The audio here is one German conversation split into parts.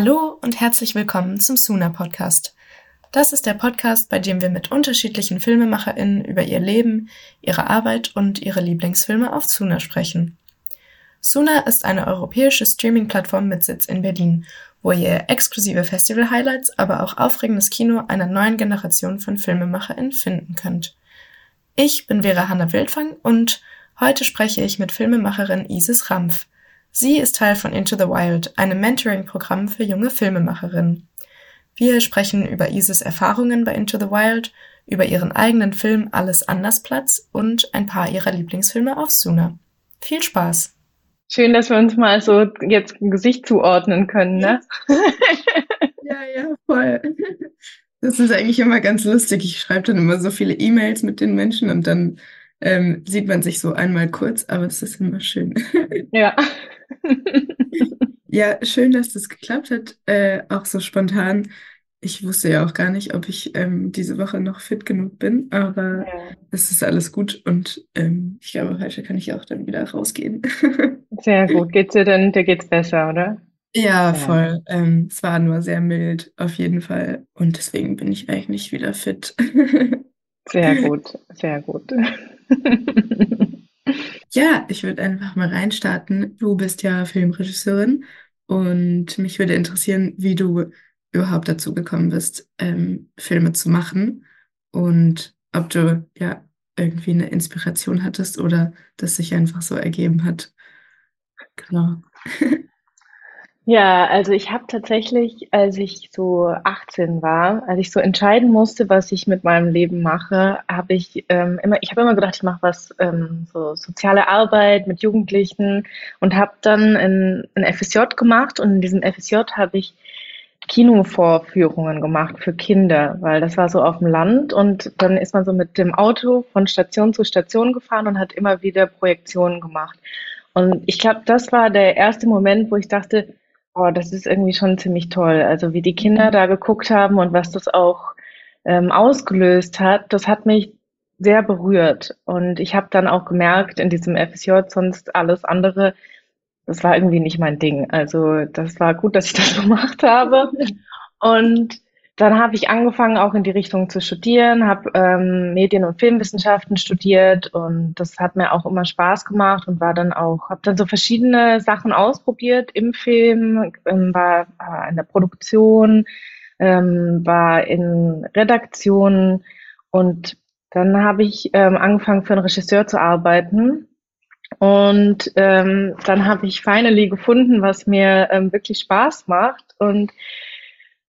Hallo und herzlich willkommen zum Suna Podcast. Das ist der Podcast, bei dem wir mit unterschiedlichen FilmemacherInnen über ihr Leben, ihre Arbeit und ihre Lieblingsfilme auf Suna sprechen. Suna ist eine europäische Streaming-Plattform mit Sitz in Berlin, wo ihr exklusive Festival-Highlights, aber auch aufregendes Kino einer neuen Generation von FilmemacherInnen finden könnt. Ich bin Vera Hanna Wildfang und heute spreche ich mit Filmemacherin Isis Rampf. Sie ist Teil von Into the Wild, einem Mentoring-Programm für junge Filmemacherinnen. Wir sprechen über Isis Erfahrungen bei Into the Wild, über ihren eigenen Film Alles anders Platz und ein paar ihrer Lieblingsfilme auf Suna. Viel Spaß! Schön, dass wir uns mal so jetzt ein Gesicht zuordnen können, ne? Ja, ja, voll. Das ist eigentlich immer ganz lustig. Ich schreibe dann immer so viele E-Mails mit den Menschen und dann ähm, sieht man sich so einmal kurz, aber es ist immer schön. Ja. Ja, schön, dass das geklappt hat, äh, auch so spontan. Ich wusste ja auch gar nicht, ob ich ähm, diese Woche noch fit genug bin, aber Ja. es ist alles gut und ähm, ich glaube, heute kann ich auch dann wieder rausgehen. Sehr gut. Geht's dir denn, dir geht's besser, oder? Ja, Ja. voll. Ähm, es war nur sehr mild, auf jeden Fall. Und deswegen bin ich eigentlich wieder fit. Sehr gut, sehr gut. Ja, ich würde einfach mal reinstarten. Du bist ja Filmregisseurin und mich würde interessieren, wie du überhaupt dazu gekommen bist, ähm, Filme zu machen und ob du ja irgendwie eine Inspiration hattest oder das sich einfach so ergeben hat. Genau. Ja, also ich habe tatsächlich, als ich so 18 war, als ich so entscheiden musste, was ich mit meinem Leben mache, habe ich ähm, immer, ich habe immer gedacht, ich mache was ähm, so soziale Arbeit mit Jugendlichen und habe dann ein, ein FSJ gemacht und in diesem FSJ habe ich Kinovorführungen gemacht für Kinder, weil das war so auf dem Land und dann ist man so mit dem Auto von Station zu Station gefahren und hat immer wieder Projektionen gemacht. Und ich glaube, das war der erste Moment, wo ich dachte, oh, das ist irgendwie schon ziemlich toll. Also wie die Kinder da geguckt haben und was das auch ähm, ausgelöst hat, das hat mich sehr berührt. Und ich habe dann auch gemerkt in diesem FSJ, sonst alles andere, das war irgendwie nicht mein Ding. Also das war gut, dass ich das gemacht habe. Und dann habe ich angefangen, auch in die Richtung zu studieren, habe ähm, Medien- und Filmwissenschaften studiert und das hat mir auch immer Spaß gemacht und war dann auch, habe dann so verschiedene Sachen ausprobiert im Film, ähm, war äh, in der Produktion, ähm, war in Redaktion und dann habe ich ähm, angefangen für einen Regisseur zu arbeiten und ähm, dann habe ich finally gefunden, was mir ähm, wirklich Spaß macht und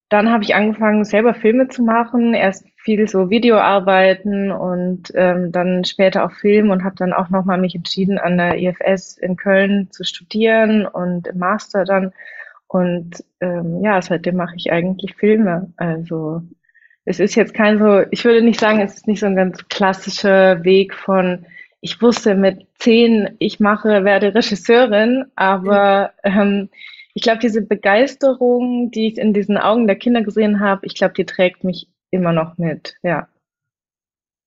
dann habe ich angefangen, selber Filme zu machen. Erst viel so Videoarbeiten und ähm, dann später auch Film und habe dann auch nochmal mich entschieden, an der IFS in Köln zu studieren und im Master dann. Und ähm, ja, seitdem mache ich eigentlich Filme. Also es ist jetzt kein so, ich würde nicht sagen, es ist nicht so ein ganz klassischer Weg von, ich wusste mit zehn, ich mache, werde Regisseurin, aber ähm, ich glaube, diese Begeisterung, die ich in diesen Augen der Kinder gesehen habe, ich glaube, die trägt mich immer noch mit. Ja.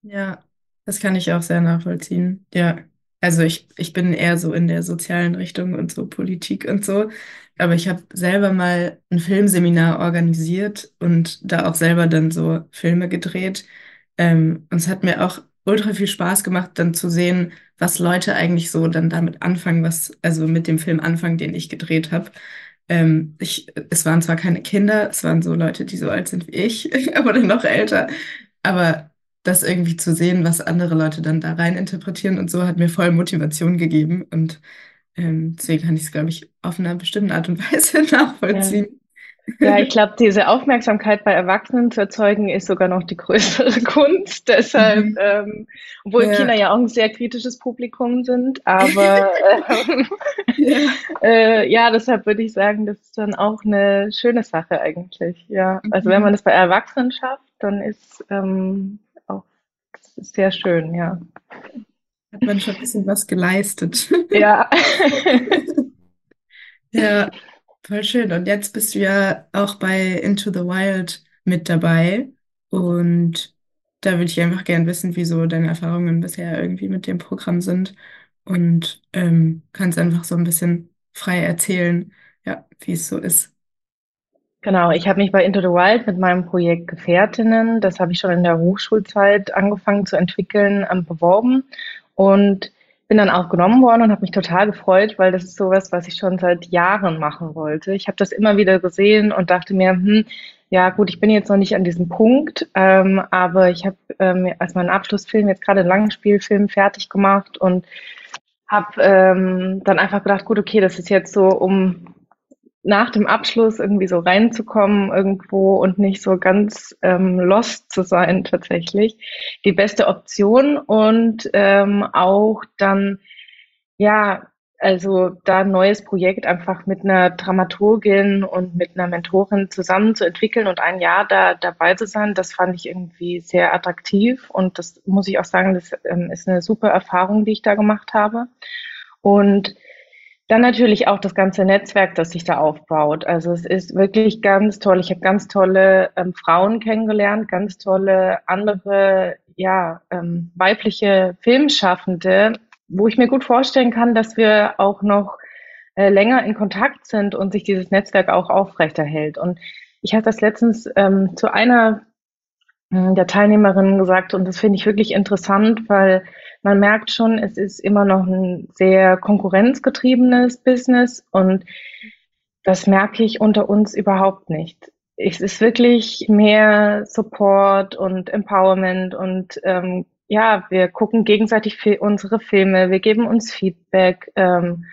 Ja, das kann ich auch sehr nachvollziehen. Ja, also ich, ich bin eher so in der sozialen Richtung und so Politik und so. Aber ich habe selber mal ein Filmseminar organisiert und da auch selber dann so Filme gedreht. Ähm, und es hat mir auch ultra viel Spaß gemacht, dann zu sehen, was Leute eigentlich so dann damit anfangen, was, also mit dem Film anfangen, den ich gedreht habe. Ähm, ich, es waren zwar keine Kinder, es waren so Leute, die so alt sind wie ich, aber dann noch älter. Aber das irgendwie zu sehen, was andere Leute dann da rein interpretieren und so, hat mir voll Motivation gegeben. Und ähm, deswegen kann ich es, glaube ich, auf einer bestimmten Art und Weise nachvollziehen. Ja, ich glaube, diese Aufmerksamkeit bei Erwachsenen zu erzeugen, ist sogar noch die größere Kunst. Deshalb, Mhm. ähm, obwohl Ja. Kinder ja auch ein sehr kritisches Publikum sind, aber ähm, Ja. äh, ja, deshalb würde ich sagen, das ist dann auch eine schöne Sache eigentlich. Ja, also wenn Mhm. man das bei Erwachsenen schafft, dann ist ähm, auch ist sehr schön, ja. Hat man schon ein bisschen was geleistet. Ja. Ja, voll schön. Und jetzt bist du ja auch bei Into the Wild mit dabei. Und da würde ich einfach gern wissen, wie so deine Erfahrungen bisher irgendwie mit dem Programm sind. Und ähm, kannst einfach so ein bisschen frei erzählen, ja, wie es so ist. Genau, ich habe mich bei Into the Wild mit meinem Projekt Gefährtinnen, das habe ich schon in der Hochschulzeit angefangen zu entwickeln, ähm, beworben und bin dann auch genommen worden und habe mich total gefreut, weil das ist sowas, was ich schon seit Jahren machen wollte. Ich habe das immer wieder gesehen und dachte mir, hm, ja gut, ich bin jetzt noch nicht an diesem Punkt, ähm, aber ich habe ähm, als meinen Abschlussfilm jetzt gerade einen Langspielfilm fertig gemacht und habe ähm, dann einfach gedacht, gut, okay, das ist jetzt so, um nach dem Abschluss irgendwie so reinzukommen irgendwo und nicht so ganz ähm, lost zu sein tatsächlich, die beste Option und ähm, auch dann ja also da ein neues Projekt einfach mit einer Dramaturgin und mit einer Mentorin zusammen zu entwickeln und ein Jahr da dabei zu sein, das fand ich irgendwie sehr attraktiv und das muss ich auch sagen, das ähm, ist eine super Erfahrung, die ich da gemacht habe. Und dann natürlich auch das ganze Netzwerk, das sich da aufbaut. Also es ist wirklich ganz toll. Ich habe ganz tolle ähm, Frauen kennengelernt, ganz tolle andere, ja, ähm, weibliche Filmschaffende, wo ich mir gut vorstellen kann, dass wir auch noch äh, länger in Kontakt sind und sich dieses Netzwerk auch aufrechterhält. Und ich hatte das letztens ähm, zu einer der Teilnehmerinnen gesagt und das finde ich wirklich interessant, weil man merkt schon, es ist immer noch ein sehr konkurrenzgetriebenes Business und das merke ich unter uns überhaupt nicht. Es ist wirklich mehr Support und Empowerment und ähm, ja, wir gucken gegenseitig unsere Filme, wir geben uns Feedback, ähm,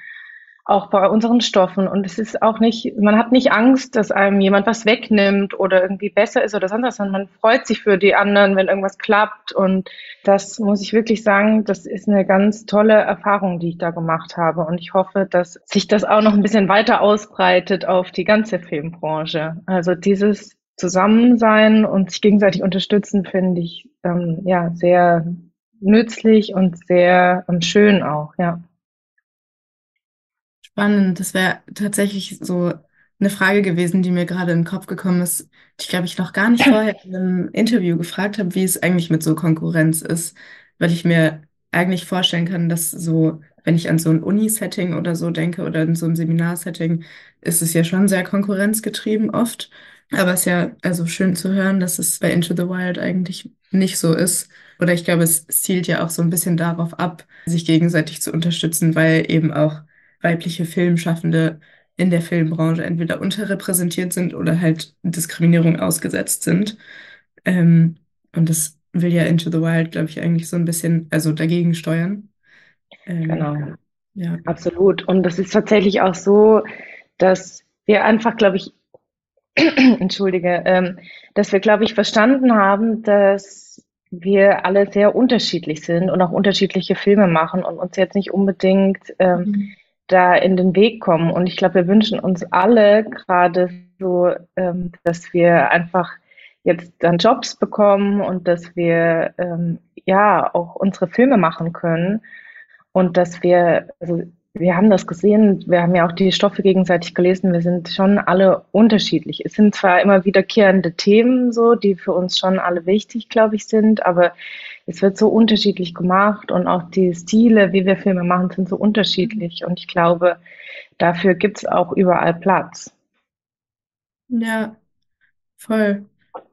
auch bei unseren Stoffen. Und es ist auch nicht, man hat nicht Angst, dass einem jemand was wegnimmt oder irgendwie besser ist oder sonst was, sondern man freut sich für die anderen, wenn irgendwas klappt. Und das muss ich wirklich sagen, das ist eine ganz tolle Erfahrung, die ich da gemacht habe. Und ich hoffe, dass sich das auch noch ein bisschen weiter ausbreitet auf die ganze Filmbranche. Also dieses Zusammensein und sich gegenseitig unterstützen, finde ich ähm, ja sehr nützlich und sehr ähm, schön auch, ja. Spannend. Das wäre tatsächlich so eine Frage gewesen, die mir gerade in den Kopf gekommen ist, die ich glaube ich noch gar nicht vorher in einem Interview gefragt habe, wie es eigentlich mit so Konkurrenz ist, weil ich mir eigentlich vorstellen kann, dass so, wenn ich an so ein Uni-Setting oder so denke oder in so einem Seminarsetting, ist es ja schon sehr konkurrenzgetrieben oft. Aber es ist ja also schön zu hören, dass es bei Into the Wild eigentlich nicht so ist. Oder ich glaube, es zielt ja auch so ein bisschen darauf ab, sich gegenseitig zu unterstützen, weil eben auch weibliche Filmschaffende in der Filmbranche entweder unterrepräsentiert sind oder halt Diskriminierung ausgesetzt sind. Ähm, und das will ja Into the Wild, glaube ich, eigentlich so ein bisschen, also dagegen steuern. Ähm, genau. Ja. Absolut. Und das ist tatsächlich auch so, dass wir einfach, glaube ich, entschuldige, ähm, dass wir, glaube ich, verstanden haben, dass wir alle sehr unterschiedlich sind und auch unterschiedliche Filme machen und uns jetzt nicht unbedingt ähm, mhm. Da in den Weg kommen. Und ich glaube, wir wünschen uns alle gerade so, ähm, dass wir einfach jetzt dann Jobs bekommen und dass wir ähm, ja auch unsere Filme machen können und dass wir, also wir haben das gesehen, wir haben ja auch die Stoffe gegenseitig gelesen, wir sind schon alle unterschiedlich. Es sind zwar immer wiederkehrende Themen so, die für uns schon alle wichtig, glaube ich, sind, aber es wird so unterschiedlich gemacht und auch die Stile, wie wir Filme machen, sind so unterschiedlich und ich glaube, dafür gibt es auch überall Platz. Ja, voll.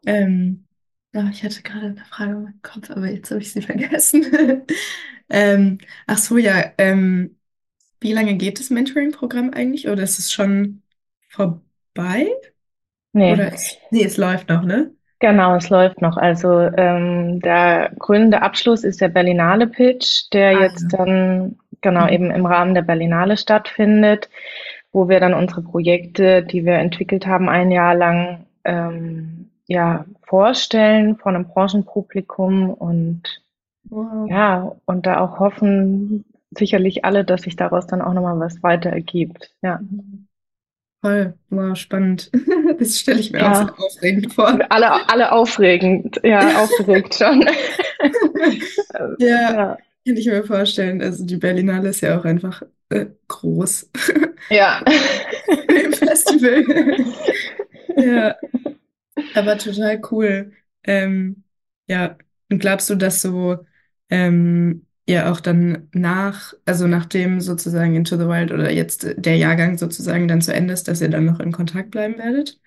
Ähm, ja, ich hatte gerade eine Frage meinem Kopf, aber jetzt habe ich sie vergessen. ähm, ach so, ja, ähm, wie lange geht das Mentoring-Programm eigentlich? Oder ist es schon vorbei? Nee. Oder es, nee, es läuft noch, ne? Genau, es läuft noch. Also ähm, der gründende Abschluss ist der Berlinale Pitch, der ah, jetzt dann genau mhm. eben im Rahmen der Berlinale stattfindet, wo wir dann unsere Projekte, die wir entwickelt haben, ein Jahr lang ähm, ja vorstellen vor einem Branchenpublikum und wow. ja und da auch hoffen, sicherlich alle, dass sich daraus dann auch nochmal was weiter ergibt. Ja. Voll, wow, spannend. Das stelle ich mir ja. auch so aufregend vor. Alle, alle aufregend, ja, aufgeregt schon. ja, ja, kann ich mir vorstellen. Also die Berlinale ist ja auch einfach äh, groß. Ja. Im Festival. ja. Aber total cool. Ähm, ja, und glaubst du, dass so ähm, ja auch dann nach, also nachdem sozusagen Into the Wild oder jetzt der Jahrgang sozusagen dann zu Ende ist, dass ihr dann noch in Kontakt bleiben werdet?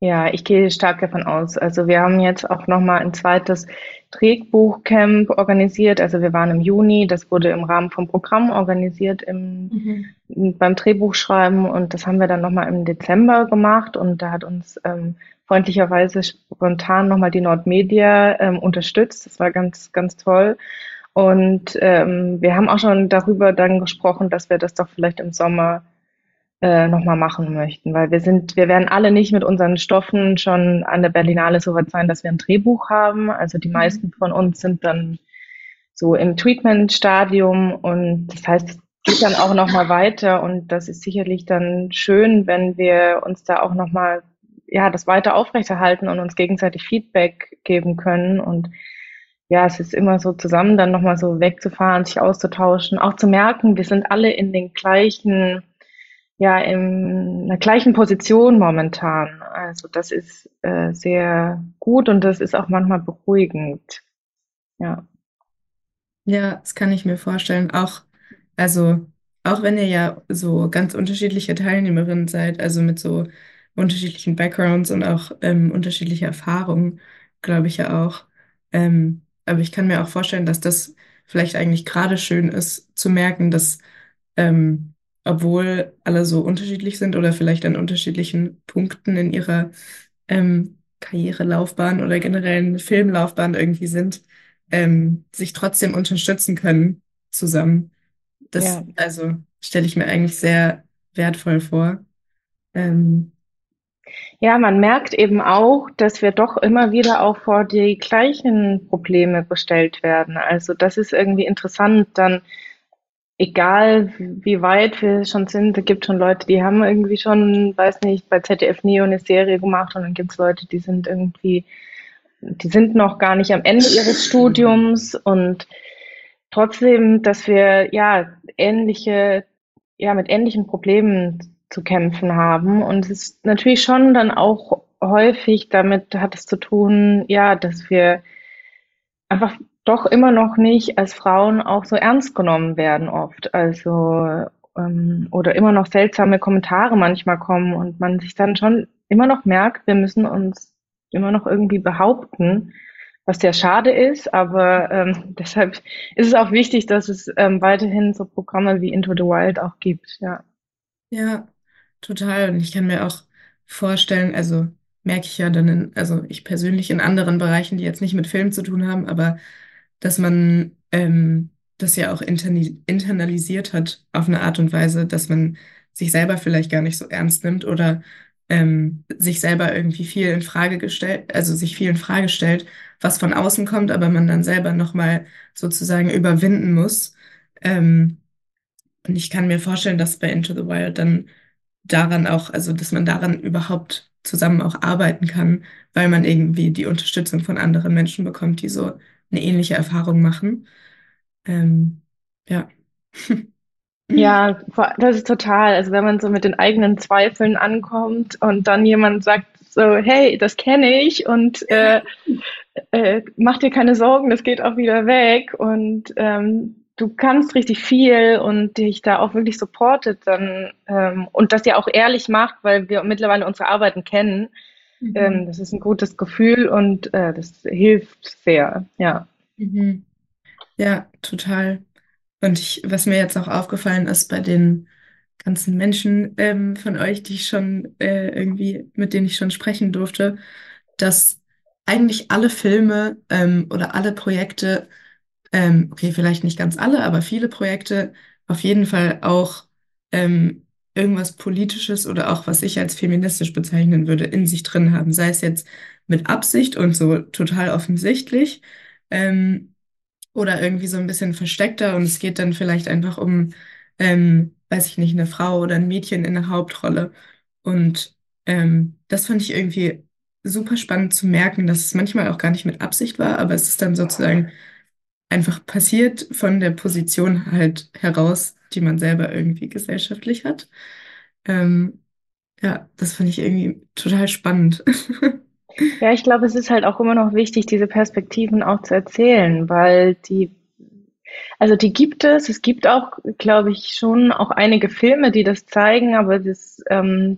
Ja, ich gehe stark davon aus. Also wir haben jetzt auch nochmal ein zweites Drehbuchcamp organisiert. Also wir waren im Juni, das wurde im Rahmen vom Programm organisiert im, mhm. beim Drehbuchschreiben und das haben wir dann nochmal im Dezember gemacht und da hat uns ähm, freundlicherweise spontan nochmal die Nordmedia ähm, unterstützt. Das war ganz, ganz toll. Und ähm, wir haben auch schon darüber dann gesprochen, dass wir das doch vielleicht im Sommer äh, nochmal machen möchten, weil wir sind, wir werden alle nicht mit unseren Stoffen schon an der Berlinale so weit sein, dass wir ein Drehbuch haben. Also die mhm. meisten von uns sind dann so im Treatment-Stadium und das heißt, es geht dann auch nochmal weiter und das ist sicherlich dann schön, wenn wir uns da auch nochmal ja, das weiter aufrechterhalten und uns gegenseitig Feedback geben können und ja, es ist immer so zusammen dann nochmal so wegzufahren, sich auszutauschen, auch zu merken, wir sind alle in den gleichen ja in einer gleichen Position momentan. Also das ist äh, sehr gut und das ist auch manchmal beruhigend. Ja. Ja, das kann ich mir vorstellen. Auch, also, auch wenn ihr ja so ganz unterschiedliche Teilnehmerinnen seid, also mit so unterschiedlichen Backgrounds und auch ähm, unterschiedliche Erfahrungen, glaube ich ja auch. Ähm, aber ich kann mir auch vorstellen, dass das vielleicht eigentlich gerade schön ist, zu merken, dass ähm, obwohl alle so unterschiedlich sind oder vielleicht an unterschiedlichen Punkten in ihrer ähm, Karrierelaufbahn oder generellen Filmlaufbahn irgendwie sind, ähm, sich trotzdem unterstützen können zusammen. Das, ja. also stelle ich mir eigentlich sehr wertvoll vor. Ähm, ja, man merkt eben auch, dass wir doch immer wieder auch vor die gleichen Probleme gestellt werden. Also das ist irgendwie interessant, dann egal wie weit wir schon sind, da gibt schon Leute, die haben irgendwie schon, weiß nicht, bei ZDF Neo eine Serie gemacht und dann gibt es Leute, die sind irgendwie, die sind noch gar nicht am Ende ihres Studiums und trotzdem, dass wir ja ähnliche, ja, mit ähnlichen Problemen zu kämpfen haben. Und es ist natürlich schon dann auch häufig damit hat es zu tun, ja, dass wir einfach doch immer noch nicht als Frauen auch so ernst genommen werden oft. Also ähm, oder immer noch seltsame Kommentare manchmal kommen und man sich dann schon immer noch merkt, wir müssen uns immer noch irgendwie behaupten, was sehr schade ist, aber ähm, deshalb ist es auch wichtig, dass es ähm, weiterhin so Programme wie Into the Wild auch gibt, ja. Ja, total. Und ich kann mir auch vorstellen, also merke ich ja dann in, also ich persönlich in anderen Bereichen, die jetzt nicht mit Film zu tun haben, aber dass man ähm, das ja auch internalisiert hat auf eine Art und Weise, dass man sich selber vielleicht gar nicht so ernst nimmt oder ähm, sich selber irgendwie viel in Frage gestellt, also sich viel in Frage stellt, was von außen kommt, aber man dann selber nochmal sozusagen überwinden muss. Ähm, und ich kann mir vorstellen, dass bei Into the Wild dann daran auch, also dass man daran überhaupt zusammen auch arbeiten kann, weil man irgendwie die Unterstützung von anderen Menschen bekommt, die so eine ähnliche Erfahrung machen. Ähm, ja. Ja, das ist total. Also wenn man so mit den eigenen Zweifeln ankommt und dann jemand sagt so, hey, das kenne ich und äh, äh, mach dir keine Sorgen, das geht auch wieder weg und ähm, du kannst richtig viel und dich da auch wirklich supportet dann ähm, und das ja auch ehrlich macht, weil wir mittlerweile unsere Arbeiten kennen. Mhm. Ähm, das ist ein gutes Gefühl und äh, das hilft sehr, ja. Mhm. Ja, total. Und ich, was mir jetzt auch aufgefallen ist bei den ganzen Menschen ähm, von euch, die ich schon äh, irgendwie, mit denen ich schon sprechen durfte, dass eigentlich alle Filme ähm, oder alle Projekte, ähm, okay, vielleicht nicht ganz alle, aber viele Projekte auf jeden Fall auch ähm, irgendwas Politisches oder auch was ich als feministisch bezeichnen würde, in sich drin haben. Sei es jetzt mit Absicht und so total offensichtlich ähm, oder irgendwie so ein bisschen versteckter und es geht dann vielleicht einfach um, ähm, weiß ich nicht, eine Frau oder ein Mädchen in der Hauptrolle. Und ähm, das fand ich irgendwie super spannend zu merken, dass es manchmal auch gar nicht mit Absicht war, aber es ist dann sozusagen einfach passiert von der Position halt heraus, die man selber irgendwie gesellschaftlich hat. Ähm, ja, das fand ich irgendwie total spannend. Ja, ich glaube, es ist halt auch immer noch wichtig, diese Perspektiven auch zu erzählen, weil die, also die gibt es. Es gibt auch, glaube ich, schon auch einige Filme, die das zeigen, aber das, ähm,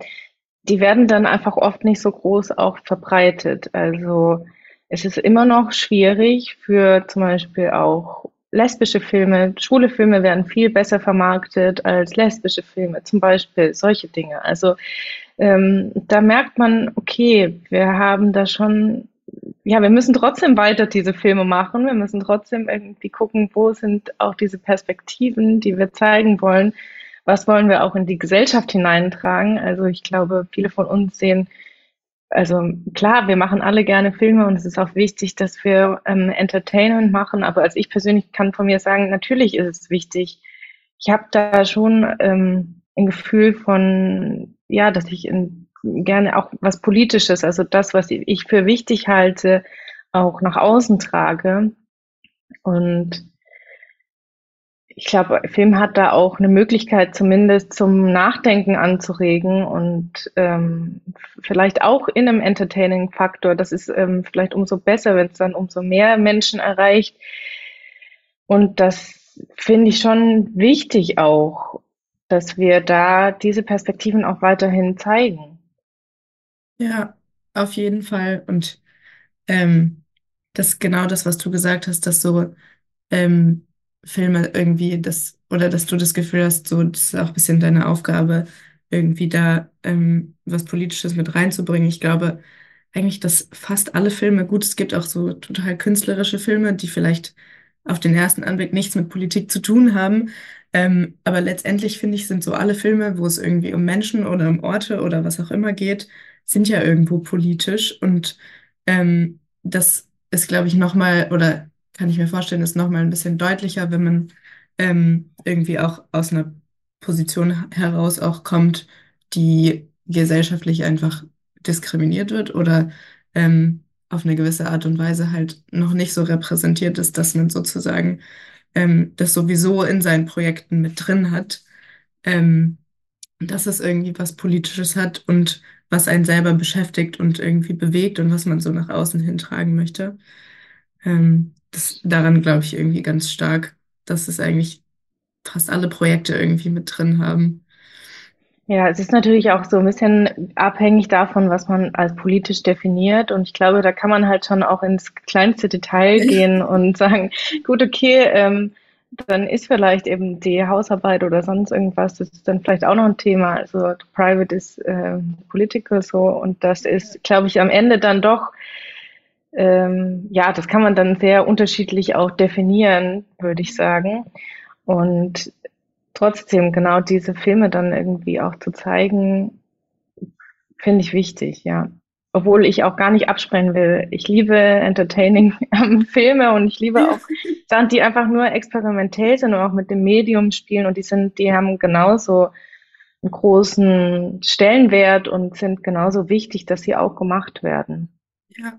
die werden dann einfach oft nicht so groß auch verbreitet. Also es ist immer noch schwierig für zum Beispiel auch lesbische Filme, schwule Filme werden viel besser vermarktet als lesbische Filme, zum Beispiel solche Dinge. Also ähm, da merkt man, okay, wir haben da schon, ja, wir müssen trotzdem weiter diese Filme machen, wir müssen trotzdem irgendwie gucken, wo sind auch diese Perspektiven, die wir zeigen wollen, was wollen wir auch in die Gesellschaft hineintragen. Also ich glaube, viele von uns sehen also klar, wir machen alle gerne Filme und es ist auch wichtig, dass wir ähm, Entertainment machen, aber als ich persönlich kann von mir sagen, natürlich ist es wichtig. Ich habe da schon ähm, ein Gefühl von, ja, dass ich in, gerne auch was Politisches, also das, was ich für wichtig halte, auch nach außen trage. Und ich glaube, Film hat da auch eine Möglichkeit, zumindest zum Nachdenken anzuregen und ähm, vielleicht auch in einem Entertaining-Faktor. Das ist ähm, vielleicht umso besser, wenn es dann umso mehr Menschen erreicht. Und das finde ich schon wichtig auch, dass wir da diese Perspektiven auch weiterhin zeigen. Ja, auf jeden Fall. Und ähm, das ist genau das, was du gesagt hast, dass so ähm, Filme irgendwie das, oder dass du das Gefühl hast, so, das ist auch ein bisschen deine Aufgabe, irgendwie da ähm, was Politisches mit reinzubringen. Ich glaube eigentlich, dass fast alle Filme, gut, es gibt auch so total künstlerische Filme, die vielleicht auf den ersten Anblick nichts mit Politik zu tun haben. Ähm, aber letztendlich finde ich, sind so alle Filme, wo es irgendwie um Menschen oder um Orte oder was auch immer geht, sind ja irgendwo politisch. Und ähm, das ist, glaube ich, nochmal, oder kann ich mir vorstellen, ist nochmal ein bisschen deutlicher, wenn man ähm, irgendwie auch aus einer Position heraus auch kommt, die gesellschaftlich einfach diskriminiert wird oder ähm, auf eine gewisse Art und Weise halt noch nicht so repräsentiert ist, dass man sozusagen ähm, das sowieso in seinen Projekten mit drin hat, ähm, dass es irgendwie was Politisches hat und was einen selber beschäftigt und irgendwie bewegt und was man so nach außen hintragen möchte. Ähm, das, daran glaube ich irgendwie ganz stark, dass es eigentlich fast alle Projekte irgendwie mit drin haben. Ja, es ist natürlich auch so ein bisschen abhängig davon, was man als politisch definiert. Und ich glaube, da kann man halt schon auch ins kleinste Detail gehen und sagen, gut, okay, ähm, dann ist vielleicht eben die Hausarbeit oder sonst irgendwas, das ist dann vielleicht auch noch ein Thema. Also Private ist äh, Political so und das ist, glaube ich, am Ende dann doch ähm, ja, das kann man dann sehr unterschiedlich auch definieren, würde ich sagen. Und trotzdem genau diese Filme dann irgendwie auch zu zeigen, finde ich wichtig, ja. Obwohl ich auch gar nicht absprechen will. Ich liebe entertaining Filme und ich liebe auch Sachen, die einfach nur experimentell sind und auch mit dem Medium spielen und die sind, die haben genauso einen großen Stellenwert und sind genauso wichtig, dass sie auch gemacht werden. Ja,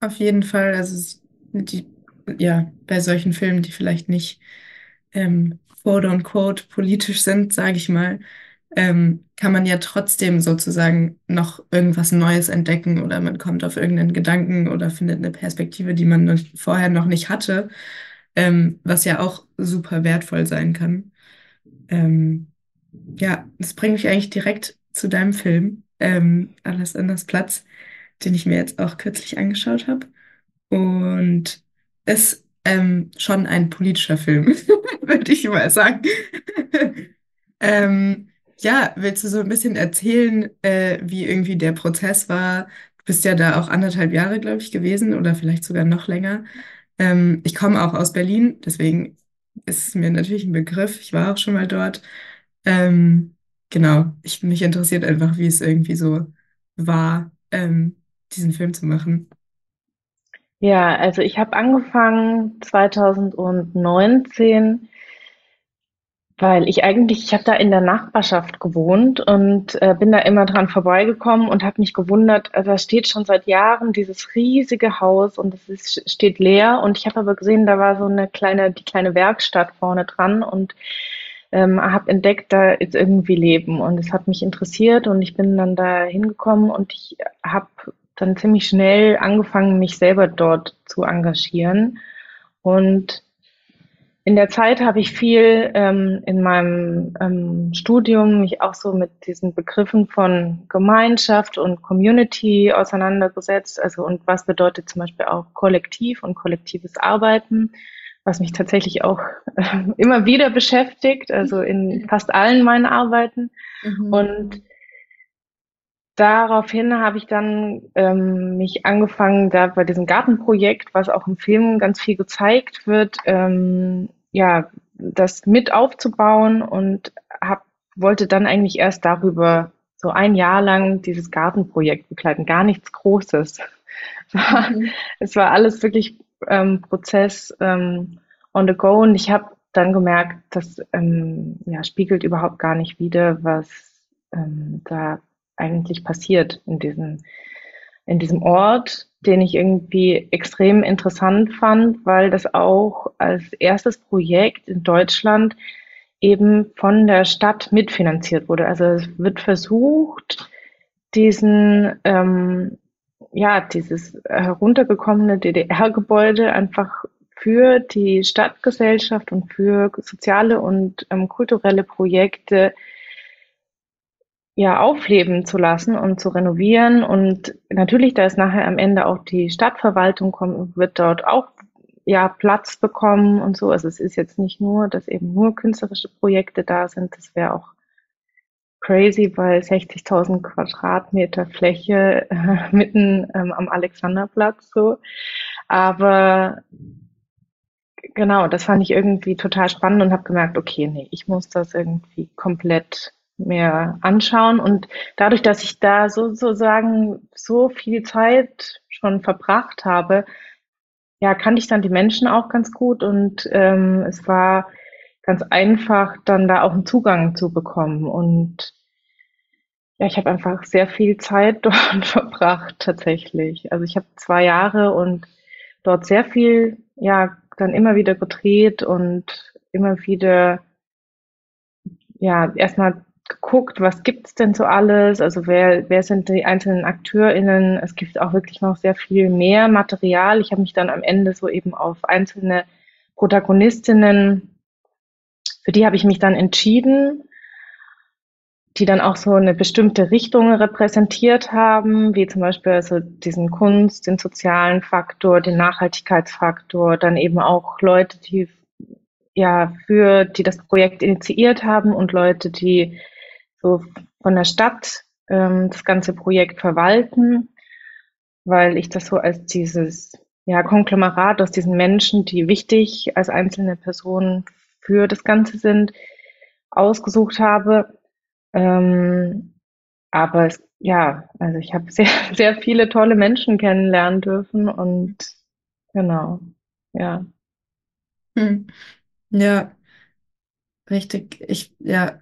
auf jeden Fall, also die, ja, bei solchen Filmen, die vielleicht nicht ähm, quote unquote politisch sind, sage ich mal, ähm, kann man ja trotzdem sozusagen noch irgendwas Neues entdecken oder man kommt auf irgendeinen Gedanken oder findet eine Perspektive, die man vorher noch nicht hatte, ähm, was ja auch super wertvoll sein kann. Ähm, ja, das bringt mich eigentlich direkt zu deinem Film, ähm, Alles anders Platz den ich mir jetzt auch kürzlich angeschaut habe. Und ist ähm, schon ein politischer Film, würde ich mal sagen. ähm, ja, willst du so ein bisschen erzählen, äh, wie irgendwie der Prozess war? Du bist ja da auch anderthalb Jahre, glaube ich, gewesen oder vielleicht sogar noch länger. Ähm, ich komme auch aus Berlin, deswegen ist es mir natürlich ein Begriff. Ich war auch schon mal dort. Ähm, genau, ich, mich interessiert einfach, wie es irgendwie so war, ähm, diesen Film zu machen? Ja, also ich habe angefangen 2019, weil ich eigentlich, ich habe da in der Nachbarschaft gewohnt und äh, bin da immer dran vorbeigekommen und habe mich gewundert, also da steht schon seit Jahren dieses riesige Haus und es ist, steht leer und ich habe aber gesehen, da war so eine kleine, die kleine Werkstatt vorne dran und ähm, habe entdeckt, da ist irgendwie Leben und es hat mich interessiert und ich bin dann da hingekommen und ich habe dann ziemlich schnell angefangen, mich selber dort zu engagieren. Und in der Zeit habe ich viel ähm, in meinem ähm, Studium mich auch so mit diesen Begriffen von Gemeinschaft und Community auseinandergesetzt. Also und was bedeutet zum Beispiel auch Kollektiv und kollektives Arbeiten, was mich tatsächlich auch äh, immer wieder beschäftigt, also in fast allen meinen Arbeiten. Mhm. Und daraufhin habe ich dann ähm, mich angefangen, da bei diesem Gartenprojekt, was auch im Film ganz viel gezeigt wird, ähm, ja, das mit aufzubauen und hab, wollte dann eigentlich erst darüber so ein Jahr lang dieses Gartenprojekt begleiten. Gar nichts Großes. Mhm. es war alles wirklich ähm, Prozess ähm, on the go und ich habe dann gemerkt, das ähm, ja, spiegelt überhaupt gar nicht wider, was ähm, da eigentlich passiert in diesem, in diesem Ort den ich irgendwie extrem interessant fand, weil das auch als erstes Projekt in Deutschland eben von der Stadt mitfinanziert wurde. Also es wird versucht, diesen, ähm, ja, dieses heruntergekommene DDR-Gebäude einfach für die Stadtgesellschaft und für soziale und ähm, kulturelle Projekte ja aufleben zu lassen und zu renovieren. Und natürlich, da ist nachher am Ende auch die Stadtverwaltung kommt, wird dort auch ja Platz bekommen und so. Also es ist jetzt nicht nur, dass eben nur künstlerische Projekte da sind. Das wäre auch crazy bei 60.000 Quadratmeter Fläche äh, mitten ähm, am Alexanderplatz so. Aber genau, das fand ich irgendwie total spannend und habe gemerkt, okay, nee, ich muss das irgendwie komplett mehr anschauen. Und dadurch, dass ich da sozusagen so viel Zeit schon verbracht habe, ja, kannte ich dann die Menschen auch ganz gut und ähm, es war ganz einfach, dann da auch einen Zugang zu bekommen. Und ja, ich habe einfach sehr viel Zeit dort verbracht tatsächlich. Also ich habe zwei Jahre und dort sehr viel, ja, dann immer wieder gedreht und immer wieder, ja, erstmal geguckt, was gibt's denn so alles? Also wer, wer sind die einzelnen AkteurInnen? Es gibt auch wirklich noch sehr viel mehr Material. Ich habe mich dann am Ende so eben auf einzelne Protagonistinnen, für die habe ich mich dann entschieden, die dann auch so eine bestimmte Richtung repräsentiert haben, wie zum Beispiel also diesen Kunst, den sozialen Faktor, den Nachhaltigkeitsfaktor, dann eben auch Leute, die ja für die das Projekt initiiert haben und Leute, die so von der Stadt ähm, das ganze Projekt verwalten, weil ich das so als dieses ja, Konglomerat aus diesen Menschen, die wichtig als einzelne Personen für das Ganze sind, ausgesucht habe. Ähm, aber es, ja, also ich habe sehr, sehr viele tolle Menschen kennenlernen dürfen und genau, ja. Hm. Ja, richtig. Ich, ja,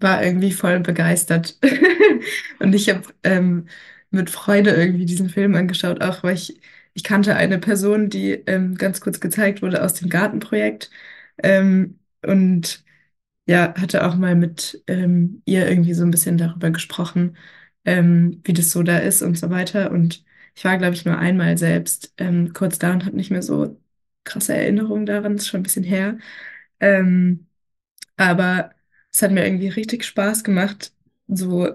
war irgendwie voll begeistert. Und ich habe ähm, mit Freude irgendwie diesen Film angeschaut, auch weil ich, ich kannte eine Person, die ähm, ganz kurz gezeigt wurde aus dem Gartenprojekt. Ähm, und ja, hatte auch mal mit ähm, ihr irgendwie so ein bisschen darüber gesprochen, ähm, wie das so da ist und so weiter. Und ich war, glaube ich, nur einmal selbst ähm, kurz da und habe nicht mehr so krasse Erinnerungen daran, ist schon ein bisschen her. Ähm, aber es hat mir irgendwie richtig Spaß gemacht, so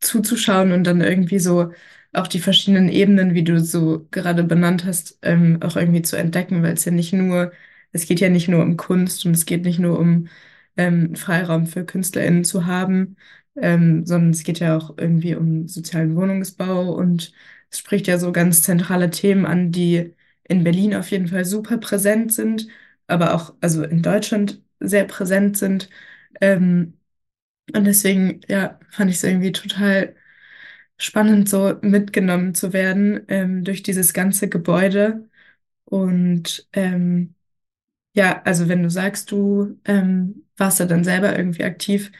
zuzuschauen und dann irgendwie so auch die verschiedenen Ebenen, wie du so gerade benannt hast, ähm, auch irgendwie zu entdecken, weil es ja nicht nur, es geht ja nicht nur um Kunst und es geht nicht nur um ähm, Freiraum für KünstlerInnen zu haben, ähm, sondern es geht ja auch irgendwie um sozialen Wohnungsbau und es spricht ja so ganz zentrale Themen an, die in Berlin auf jeden Fall super präsent sind, aber auch also in Deutschland sehr präsent sind. Ähm, und deswegen, ja, fand ich es irgendwie total spannend, so mitgenommen zu werden ähm, durch dieses ganze Gebäude. Und ähm, ja, also wenn du sagst, du ähm, warst da dann selber irgendwie aktiv,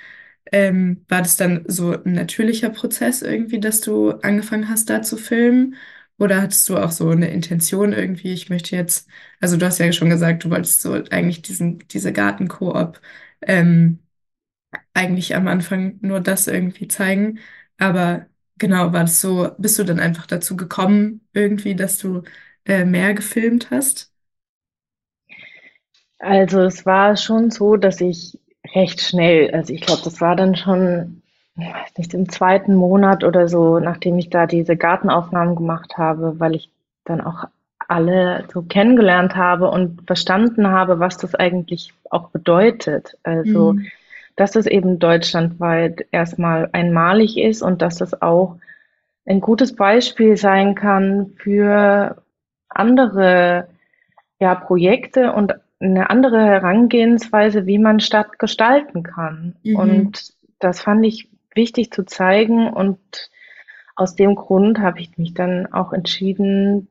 ähm, war das dann so ein natürlicher Prozess irgendwie, dass du angefangen hast, da zu filmen? Oder hattest du auch so eine Intention irgendwie, ich möchte jetzt, also du hast ja schon gesagt, du wolltest so eigentlich diesen, diese Gartenkoop ähm, eigentlich am Anfang nur das irgendwie zeigen. Aber genau, war das so, bist du dann einfach dazu gekommen, irgendwie, dass du äh, mehr gefilmt hast? Also es war schon so, dass ich recht schnell, also ich glaube, das war dann schon, ich weiß nicht, im zweiten Monat oder so, nachdem ich da diese Gartenaufnahmen gemacht habe, weil ich dann auch alle so kennengelernt habe und verstanden habe, was das eigentlich auch bedeutet. Also, Mhm. dass es eben deutschlandweit erstmal einmalig ist und dass es auch ein gutes Beispiel sein kann für andere ja, Projekte und eine andere Herangehensweise, wie man Stadt gestalten kann. Mhm. Und das fand ich wichtig zu zeigen und aus dem Grund habe ich mich dann auch entschieden,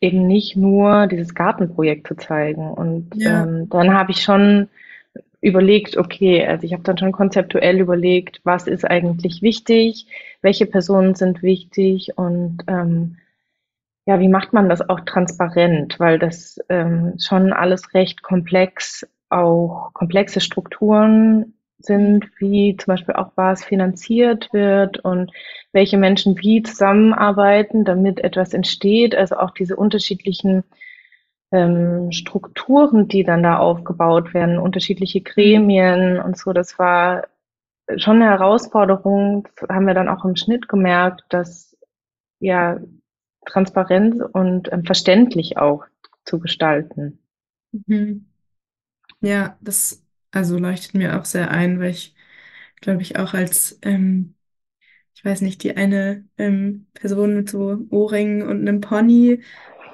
eben nicht nur dieses Gartenprojekt zu zeigen. Und Ja. ähm, dann habe ich schon überlegt, okay, also ich habe dann schon konzeptuell überlegt, was ist eigentlich wichtig, welche Personen sind wichtig und ähm, ja, wie macht man das auch transparent? Weil das ähm, schon alles recht komplex, auch komplexe Strukturen sind, wie zum Beispiel auch was finanziert wird und welche Menschen wie zusammenarbeiten, damit etwas entsteht. Also auch diese unterschiedlichen ähm, Strukturen, die dann da aufgebaut werden, unterschiedliche. Gremien und so. Das war schon eine Herausforderung, das haben wir dann auch im Schnitt gemerkt, dass ja transparent und ähm, verständlich auch zu gestalten. Mhm. Ja, das also leuchtet mir auch sehr ein, weil ich glaube ich auch als ähm, ich weiß nicht, die eine ähm, Person mit so Ohrringen und einem Pony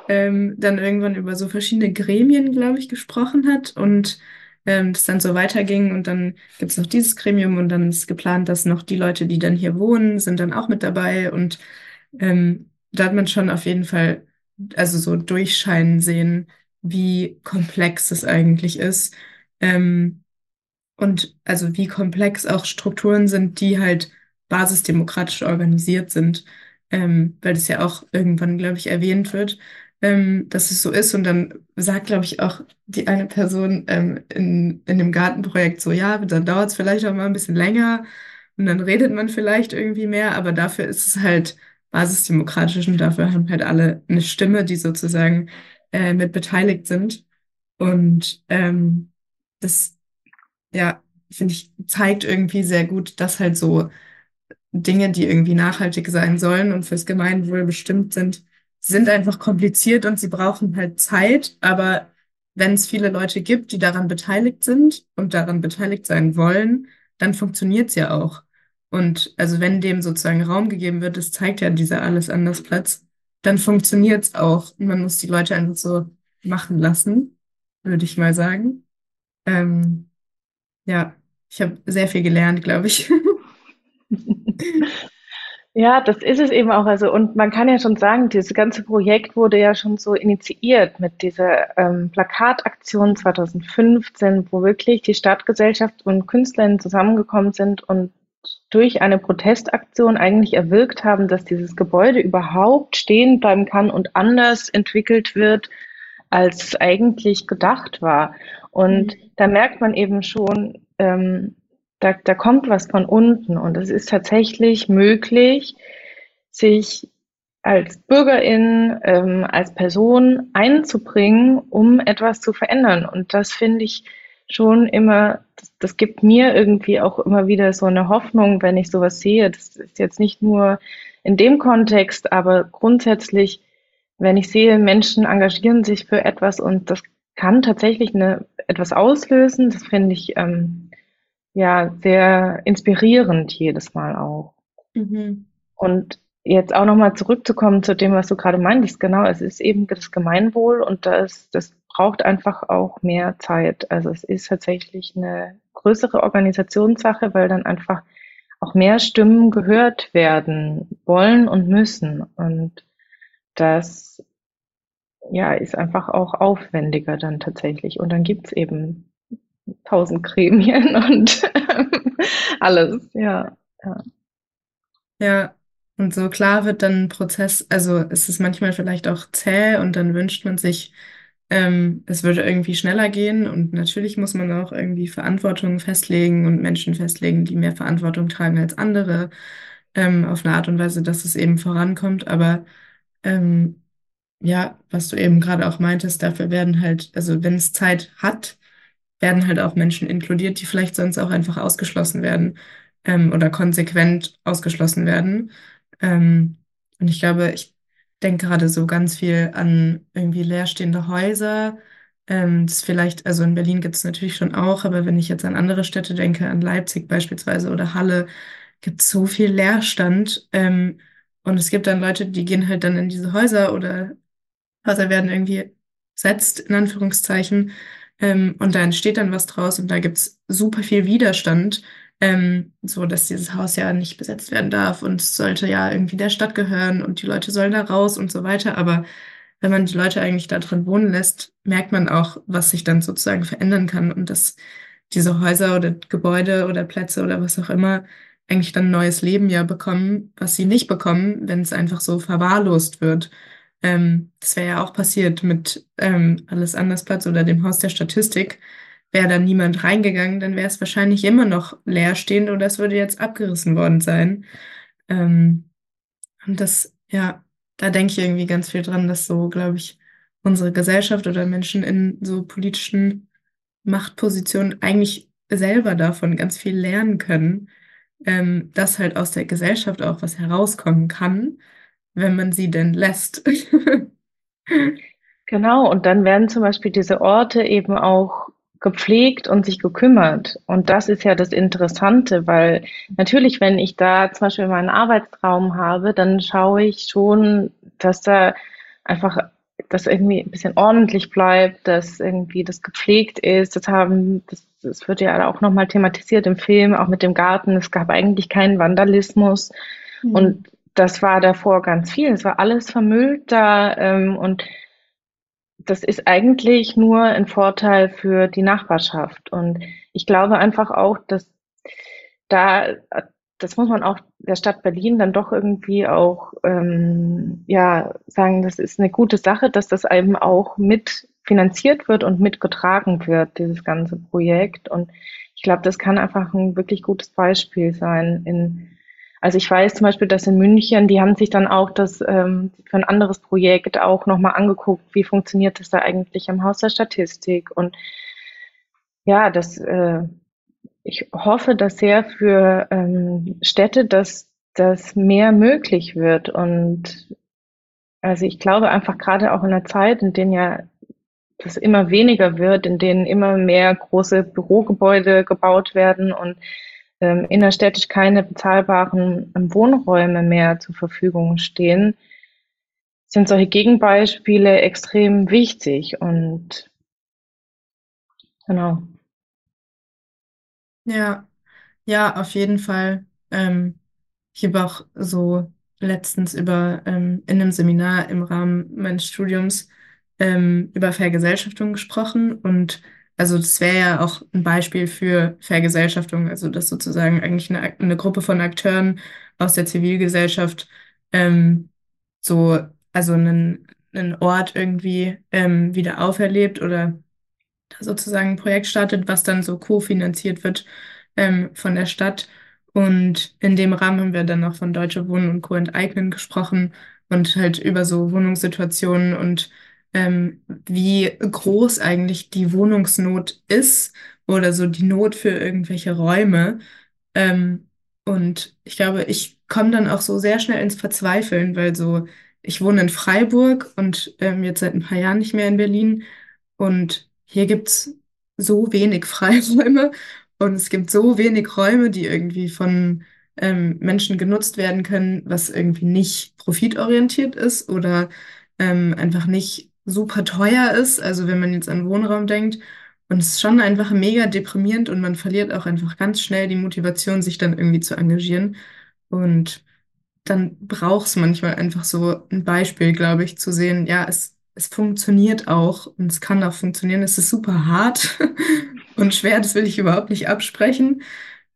ähm, dann irgendwann über so verschiedene Gremien, glaube ich, gesprochen hat und ähm, das dann so weiterging und dann gibt es noch dieses Gremium und dann ist geplant, dass noch die Leute, die dann hier wohnen, sind dann auch mit dabei und ähm, da hat man schon auf jeden Fall also so durchscheinen sehen, wie komplex es eigentlich ist. Ähm, und also wie komplex auch Strukturen sind, die halt basisdemokratisch organisiert sind, ähm, weil das ja auch irgendwann, glaube ich, erwähnt wird, ähm, dass es so ist. Und dann sagt, glaube ich, auch die eine Person ähm, in, in dem Gartenprojekt so, ja, dann dauert es vielleicht auch mal ein bisschen länger und dann redet man vielleicht irgendwie mehr, aber dafür ist es halt basisdemokratisch und dafür haben halt alle eine Stimme, die sozusagen äh, mit beteiligt sind. Und ähm, das ja, finde ich, zeigt irgendwie sehr gut, dass halt so Dinge, die irgendwie nachhaltig sein sollen und fürs Gemeinwohl bestimmt sind, sind einfach kompliziert und sie brauchen halt Zeit. Aber wenn es viele Leute gibt, die daran beteiligt sind und daran beteiligt sein wollen, dann funktioniert es ja auch. Und also wenn dem sozusagen Raum gegeben wird, das zeigt ja dieser Alles anders Platz, dann funktioniert es auch. Und man muss die Leute einfach so machen lassen, würde ich mal sagen. Ähm, ja, ich habe sehr viel gelernt, glaube ich. Ja, das ist es eben auch. Also, und man kann ja schon sagen, dieses ganze Projekt wurde ja schon so initiiert mit dieser ähm, Plakataktion 2015, wo wirklich die Stadtgesellschaft und Künstlerinnen zusammengekommen sind und durch eine Protestaktion eigentlich erwirkt haben, dass dieses Gebäude überhaupt stehen bleiben kann und anders entwickelt wird, als es eigentlich gedacht war. Und Mhm. da merkt man eben schon, ähm, da, da kommt was von unten und es ist tatsächlich möglich, sich als Bürgerin, ähm, als Person einzubringen, um etwas zu verändern. Und das finde ich schon immer, das, das gibt mir irgendwie auch immer wieder so eine Hoffnung, wenn ich sowas sehe. Das ist jetzt nicht nur in dem Kontext, aber grundsätzlich, wenn ich sehe, Menschen engagieren sich für etwas und das kann tatsächlich eine, etwas auslösen, das finde ich ähm, ja, sehr inspirierend jedes Mal auch. Mhm. Und jetzt auch nochmal zurückzukommen zu dem, was du gerade meintest, genau, es ist eben das Gemeinwohl und das, das braucht einfach auch mehr Zeit. Also es ist tatsächlich eine größere Organisationssache, weil dann einfach auch mehr Stimmen gehört werden wollen und müssen. Und das, ja, ist einfach auch aufwendiger dann tatsächlich. Und dann gibt's eben tausend Gremien und alles, ja, ja. Ja, und so klar wird dann ein Prozess, also es ist manchmal vielleicht auch zäh und dann wünscht man sich, ähm, es würde irgendwie schneller gehen und natürlich muss man auch irgendwie Verantwortung festlegen und Menschen festlegen, die mehr Verantwortung tragen als andere, ähm, auf eine Art und Weise, dass es eben vorankommt. Aber ähm, ja, was du eben gerade auch meintest, dafür werden halt, also wenn es Zeit hat, werden halt auch Menschen inkludiert, die vielleicht sonst auch einfach ausgeschlossen werden ähm, oder konsequent ausgeschlossen werden. Ähm, und ich glaube, ich denke gerade so ganz viel an irgendwie leerstehende Häuser. Ähm, das vielleicht, also in Berlin gibt es natürlich schon auch, aber wenn ich jetzt an andere Städte denke, an Leipzig beispielsweise oder Halle, gibt es so viel Leerstand. Ähm, und es gibt dann Leute, die gehen halt dann in diese Häuser oder Häuser werden irgendwie setzt, in Anführungszeichen. Ähm, und da entsteht dann was draus und da gibt es super viel Widerstand, ähm, so dass dieses Haus ja nicht besetzt werden darf und sollte ja irgendwie der Stadt gehören und die Leute sollen da raus und so weiter. Aber wenn man die Leute eigentlich da drin wohnen lässt, merkt man auch, was sich dann sozusagen verändern kann und dass diese Häuser oder Gebäude oder Plätze oder was auch immer eigentlich dann ein neues Leben ja bekommen, was sie nicht bekommen, wenn es einfach so verwahrlost wird. Ähm, das wäre ja auch passiert mit ähm, Alles anders Platz oder dem Haus der Statistik. Wäre da niemand reingegangen, dann wäre es wahrscheinlich immer noch leerstehend oder es würde jetzt abgerissen worden sein. Ähm, und das, ja, da denke ich irgendwie ganz viel dran, dass so, glaube ich, unsere Gesellschaft oder Menschen in so politischen Machtpositionen eigentlich selber davon ganz viel lernen können, ähm, dass halt aus der Gesellschaft auch was herauskommen kann, wenn man sie denn lässt. Genau, und dann werden zum Beispiel diese Orte eben auch gepflegt und sich gekümmert. Und das ist ja das Interessante, weil natürlich, wenn ich da zum Beispiel meinen Arbeitsraum habe, dann schaue ich schon, dass da einfach das irgendwie ein bisschen ordentlich bleibt, dass irgendwie das gepflegt ist. Das haben, das, das wird ja auch nochmal thematisiert im Film, auch mit dem Garten. Es gab eigentlich keinen Vandalismus. Mhm. Und das war davor ganz viel. Es war alles vermüllt da ähm, und das ist eigentlich nur ein Vorteil für die Nachbarschaft. Und ich glaube einfach auch, dass da, das muss man auch der Stadt Berlin dann doch irgendwie auch ähm, ja sagen, das ist eine gute Sache, dass das eben auch mit finanziert wird und mitgetragen wird, dieses ganze Projekt. Und ich glaube, das kann einfach ein wirklich gutes Beispiel sein in also ich weiß zum Beispiel, dass in München, die haben sich dann auch das ähm, für ein anderes Projekt auch nochmal angeguckt, wie funktioniert das da eigentlich im Haus der Statistik. Und ja, das, äh, ich hoffe, dass sehr für ähm, Städte, dass das mehr möglich wird. Und also ich glaube einfach gerade auch in einer Zeit, in denen ja das immer weniger wird, in denen immer mehr große Bürogebäude gebaut werden und ähm, innerstädtisch keine bezahlbaren ähm, Wohnräume mehr zur Verfügung stehen, sind solche Gegenbeispiele extrem wichtig und genau. Ja, ja, auf jeden Fall. Ähm, ich habe auch so letztens über ähm, in einem Seminar im Rahmen meines Studiums ähm, über Vergesellschaftung gesprochen und also das wäre ja auch ein Beispiel für Vergesellschaftung, also dass sozusagen eigentlich eine, eine Gruppe von Akteuren aus der Zivilgesellschaft ähm, so, also einen, einen Ort irgendwie ähm, wieder auferlebt oder sozusagen ein Projekt startet, was dann so kofinanziert wird ähm, von der Stadt. Und in dem Rahmen haben wir dann noch von Deutsche Wohnen und Co. enteignen gesprochen und halt über so Wohnungssituationen und ähm, wie groß eigentlich die Wohnungsnot ist oder so die Not für irgendwelche Räume. Ähm, und ich glaube, ich komme dann auch so sehr schnell ins Verzweifeln, weil so, ich wohne in Freiburg und ähm, jetzt seit ein paar Jahren nicht mehr in Berlin. Und hier gibt's so wenig Freiräume und es gibt so wenig Räume, die irgendwie von ähm, Menschen genutzt werden können, was irgendwie nicht profitorientiert ist oder ähm, einfach nicht super teuer ist. Also wenn man jetzt an Wohnraum denkt. Und es ist schon einfach mega deprimierend und man verliert auch einfach ganz schnell die Motivation, sich dann irgendwie zu engagieren. Und dann braucht es manchmal einfach so ein Beispiel, glaube ich, zu sehen, ja, es, es funktioniert auch und es kann auch funktionieren. Es ist super hart und schwer, das will ich überhaupt nicht absprechen.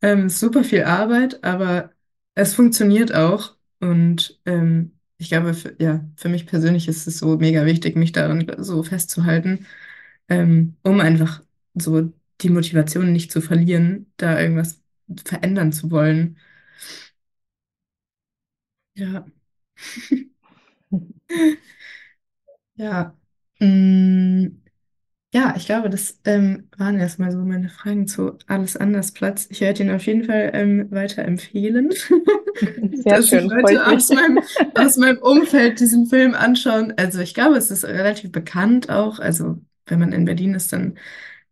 Ähm, super viel Arbeit, aber es funktioniert auch. Und ähm, ich glaube, für, ja, für mich persönlich ist es so mega wichtig, mich daran so festzuhalten, ähm, um einfach so die Motivation nicht zu verlieren, da irgendwas verändern zu wollen. Ja. Ja. Mm, Ja, ich glaube, das ähm, waren erstmal so meine Fragen zu Alles anders Platz. Ich werde ihn auf jeden Fall ähm, weiterempfehlen, Sehr dass sich schön, freut Leute mich. aus meinem, aus meinem Umfeld diesen Film anschauen. Also ich glaube, es ist relativ bekannt auch. Also wenn man in Berlin ist, dann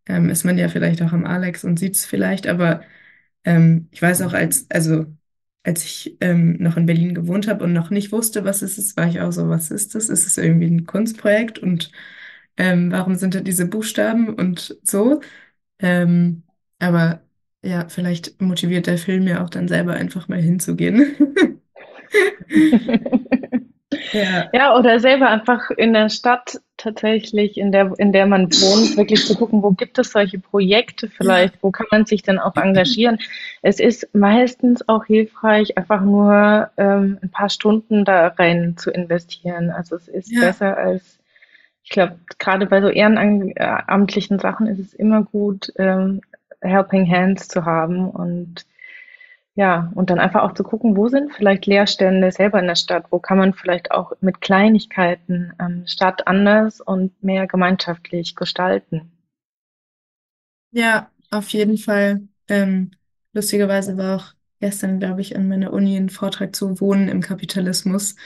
ähm, ist man ja vielleicht auch am Alex und sieht es vielleicht. Aber ähm, ich weiß auch, als, also als ich ähm, noch in Berlin gewohnt habe und noch nicht wusste, was es ist, war ich auch so, was ist das? Ist es irgendwie ein Kunstprojekt? Und ähm, warum sind da diese Buchstaben und so? Ähm, aber ja, vielleicht motiviert der Film ja auch dann selber einfach mal hinzugehen. Ja, Ja, oder selber einfach in der Stadt tatsächlich, in der, in der man wohnt, wirklich zu gucken, wo gibt es solche Projekte vielleicht, wo kann man sich denn auch engagieren. Es ist meistens auch hilfreich, einfach nur ähm, ein paar Stunden da rein zu investieren. Also es ist ja, besser als, ich glaube, gerade bei so ehrenamtlichen Sachen ist es immer gut, ähm, Helping Hands zu haben und ja, und dann einfach auch zu gucken, wo sind vielleicht Leerstände selber in der Stadt? Wo kann man vielleicht auch mit Kleinigkeiten ähm, Stadt anders und mehr gemeinschaftlich gestalten? ja, auf jeden Fall. Ähm, lustigerweise war auch gestern, glaube ich, an meiner Uni ein Vortrag zu Wohnen im Kapitalismus.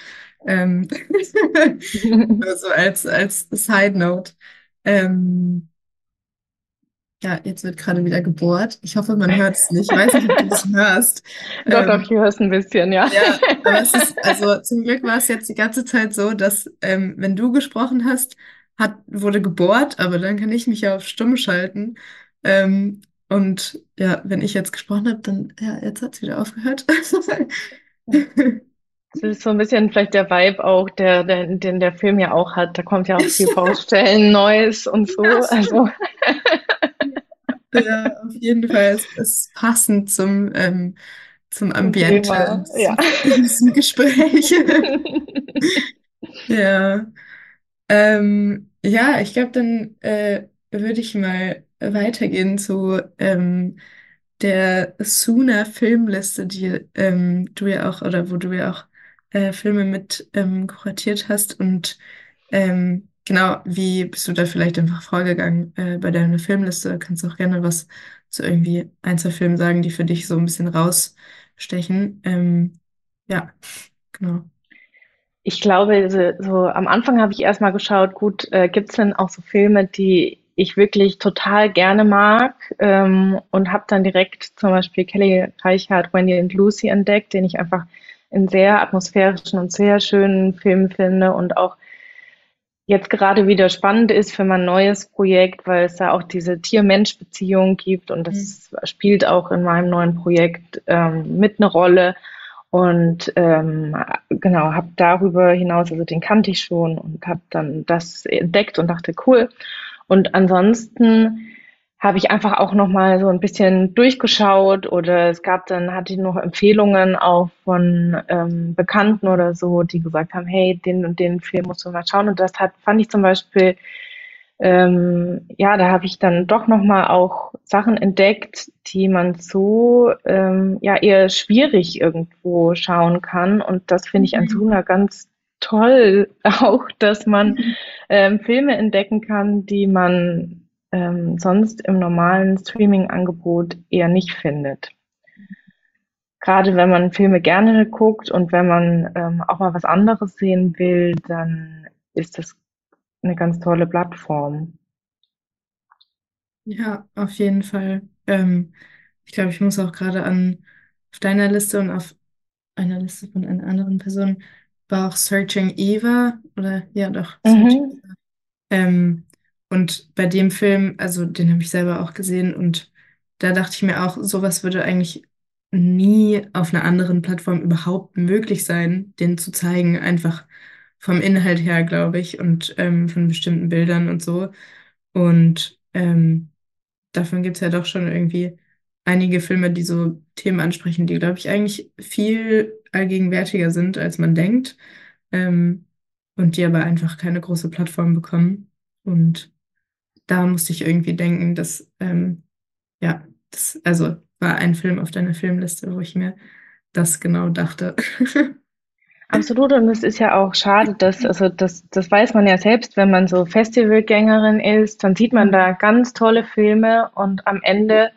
Ähm, also als, als Side Note. Ähm, Ja, jetzt wird gerade wieder gebohrt. Ich hoffe, man hört es nicht. Ich weiß nicht, ob du das hörst. Doch, doch, Ähm, ich höre es ein bisschen, ja. ja, aber es ist, also zum Glück war es jetzt die ganze Zeit so, dass ähm, wenn du gesprochen hast, hat, wurde gebohrt, aber dann kann ich mich ja auf Stumm schalten. Ähm, und ja, wenn ich jetzt gesprochen habe, dann, ja, jetzt hat es wieder aufgehört. Das ist so ein bisschen vielleicht der Vibe auch, der, der, den der Film ja auch hat. Da kommt ja auch viel Baustellen, Neues und so. Ja, Also. Ja, auf jeden Fall ist es passend zum, ähm, zum Ambiente ja. diesem, Gespräch. Ja, ähm, ja, ich glaube, dann äh, würde ich mal weitergehen zu ähm, der Suna Filmliste, die ähm, du ja auch, oder wo du ja auch äh, Filme mit ähm, kuratiert hast. Und ähm, genau, wie bist du da vielleicht einfach vorgegangen äh, bei deiner Filmliste? Kannst du auch gerne was zu irgendwie ein, zwei Filmen sagen, die für dich so ein bisschen rausstechen. Ähm, ja, genau. Ich glaube, so, so am Anfang habe ich erstmal geschaut, gut, äh, gibt es denn auch so Filme, die ich wirklich total gerne mag ähm, und habe dann direkt zum Beispiel Kelly Reichardt, Wendy und Lucy entdeckt, den ich einfach einen sehr atmosphärischen und sehr schönen Film finde und auch jetzt gerade wieder spannend ist für mein neues Projekt, weil es da auch diese Tier-Mensch-Beziehung gibt und Mhm. das spielt auch in meinem neuen Projekt ähm, mit eine Rolle. Und ähm, genau, habe darüber hinaus, also den kannte ich schon und habe dann das entdeckt und dachte, cool. Und ansonsten habe ich einfach auch noch mal so ein bisschen durchgeschaut oder es gab dann, hatte ich noch Empfehlungen auch von ähm, Bekannten oder so, die gesagt haben, hey, den und den Film musst du mal schauen. Und das hat, fand ich zum Beispiel ähm, ja, da habe ich dann doch noch mal auch Sachen entdeckt, die man so ähm, ja eher schwierig irgendwo schauen kann. Und das finde ich an Mhm. Suna ganz toll auch, dass man Mhm. ähm, Filme entdecken kann, die man ähm, sonst im normalen Streaming-Angebot eher nicht findet. Gerade wenn man Filme gerne guckt und wenn man ähm, auch mal was anderes sehen will, dann ist das eine ganz tolle Plattform. Ja, auf jeden Fall. Ähm, ich glaube, ich muss auch gerade an auf deiner Liste und auf einer Liste von einer anderen Person war auch Searching Eva oder ja doch, Searching Mhm. Eva. Ähm, und bei dem Film, also den habe ich selber auch gesehen und da dachte ich mir auch, sowas würde eigentlich nie auf einer anderen Plattform überhaupt möglich sein, den zu zeigen, einfach vom Inhalt her, glaube ich, und ähm, von bestimmten Bildern und so. Und ähm, davon gibt es ja doch schon irgendwie einige Filme, die so Themen ansprechen, die, glaube ich, eigentlich viel allgegenwärtiger sind, als man denkt, ähm, und die aber einfach keine große Plattform bekommen. Und da musste ich irgendwie denken, dass, ähm, ja, das, also war ein Film auf deiner Filmliste, wo ich mir das genau dachte. Absolut, und es ist ja auch schade, dass, also das, das weiß man ja selbst, wenn man so Festivalgängerin ist, dann sieht man da ganz tolle Filme und am Ende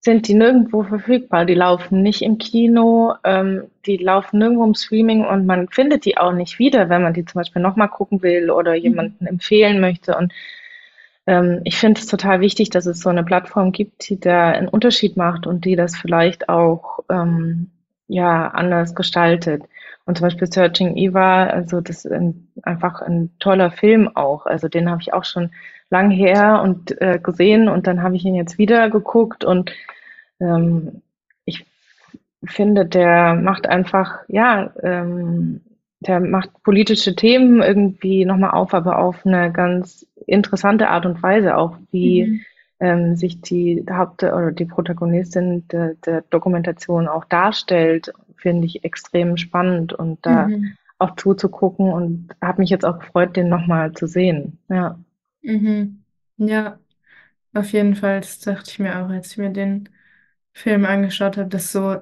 sind die nirgendwo verfügbar. Die laufen nicht im Kino, ähm, die laufen nirgendwo im Streaming und man findet die auch nicht wieder, wenn man die zum Beispiel nochmal gucken will oder jemanden empfehlen möchte. Und ich finde es total wichtig, dass es so eine Plattform gibt, die da einen Unterschied macht und die das vielleicht auch ähm, ja anders gestaltet. Und zum Beispiel Searching Eva, also das ist ein, einfach ein toller Film auch. Also den habe ich auch schon lang her und äh, gesehen und dann habe ich ihn jetzt wieder geguckt und ähm, ich finde, der macht einfach, ja, ähm, der macht politische Themen irgendwie nochmal auf, aber auf eine ganz interessante Art und Weise auch, wie mhm. ähm, sich die Haupt- oder die Protagonistin der, der Dokumentation auch darstellt finde ich extrem spannend und da mhm. auch zuzugucken und habe mich jetzt auch gefreut, den nochmal zu sehen. Ja. Mhm. Ja, auf jeden Fall. Das dachte ich mir auch, als ich mir den Film angeschaut habe, dass so,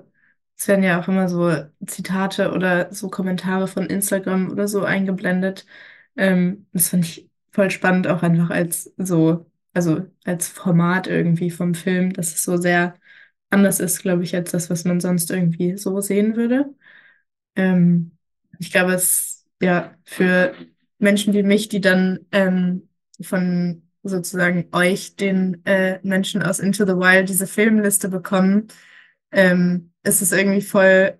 es werden ja auch immer so Zitate oder so Kommentare von Instagram oder so eingeblendet. Ähm, das fand ich voll spannend, auch einfach als so, also als Format irgendwie vom Film, dass es so sehr anders ist, glaube ich, als das, was man sonst irgendwie so sehen würde. Ähm, ich glaube, es ja für Menschen wie mich, die dann ähm, von sozusagen euch, den äh, Menschen aus Into the Wild, diese Filmliste bekommen, ähm, ist es irgendwie voll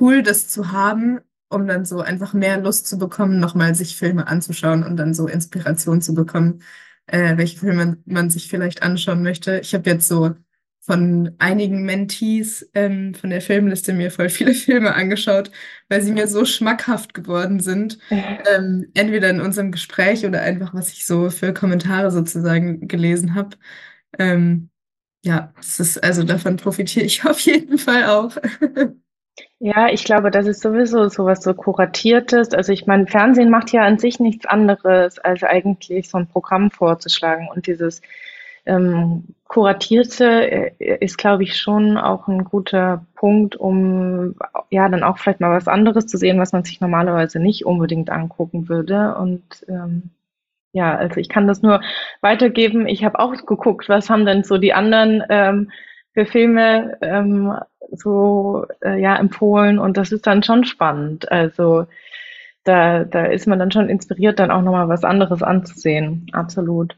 cool, das zu haben, um dann so einfach mehr Lust zu bekommen, nochmal sich Filme anzuschauen und dann so Inspiration zu bekommen, äh, welche Filme man sich vielleicht anschauen möchte. Ich habe jetzt so von einigen Mentees ähm, von der Filmliste mir voll viele Filme angeschaut, weil sie mir so schmackhaft geworden sind. Ähm, entweder in unserem Gespräch oder einfach, was ich so für Kommentare sozusagen gelesen habe. Ähm, ja, das ist, also davon profitiere ich auf jeden Fall auch. Ja, ich glaube, das ist sowieso so was so Kuratiertes. Also ich meine, Fernsehen macht ja an sich nichts anderes, als eigentlich so ein Programm vorzuschlagen. Und dieses ähm, Kuratierte äh, ist, glaube ich, schon auch ein guter Punkt, um ja dann auch vielleicht mal was anderes zu sehen, was man sich normalerweise nicht unbedingt angucken würde. Und ähm, ja, also ich kann das nur weitergeben. Ich habe auch geguckt, was haben denn so die anderen ähm, für Filme ähm, so äh, ja empfohlen und das ist dann schon spannend. Also da, da ist man dann schon inspiriert, dann auch nochmal was anderes anzusehen. Absolut.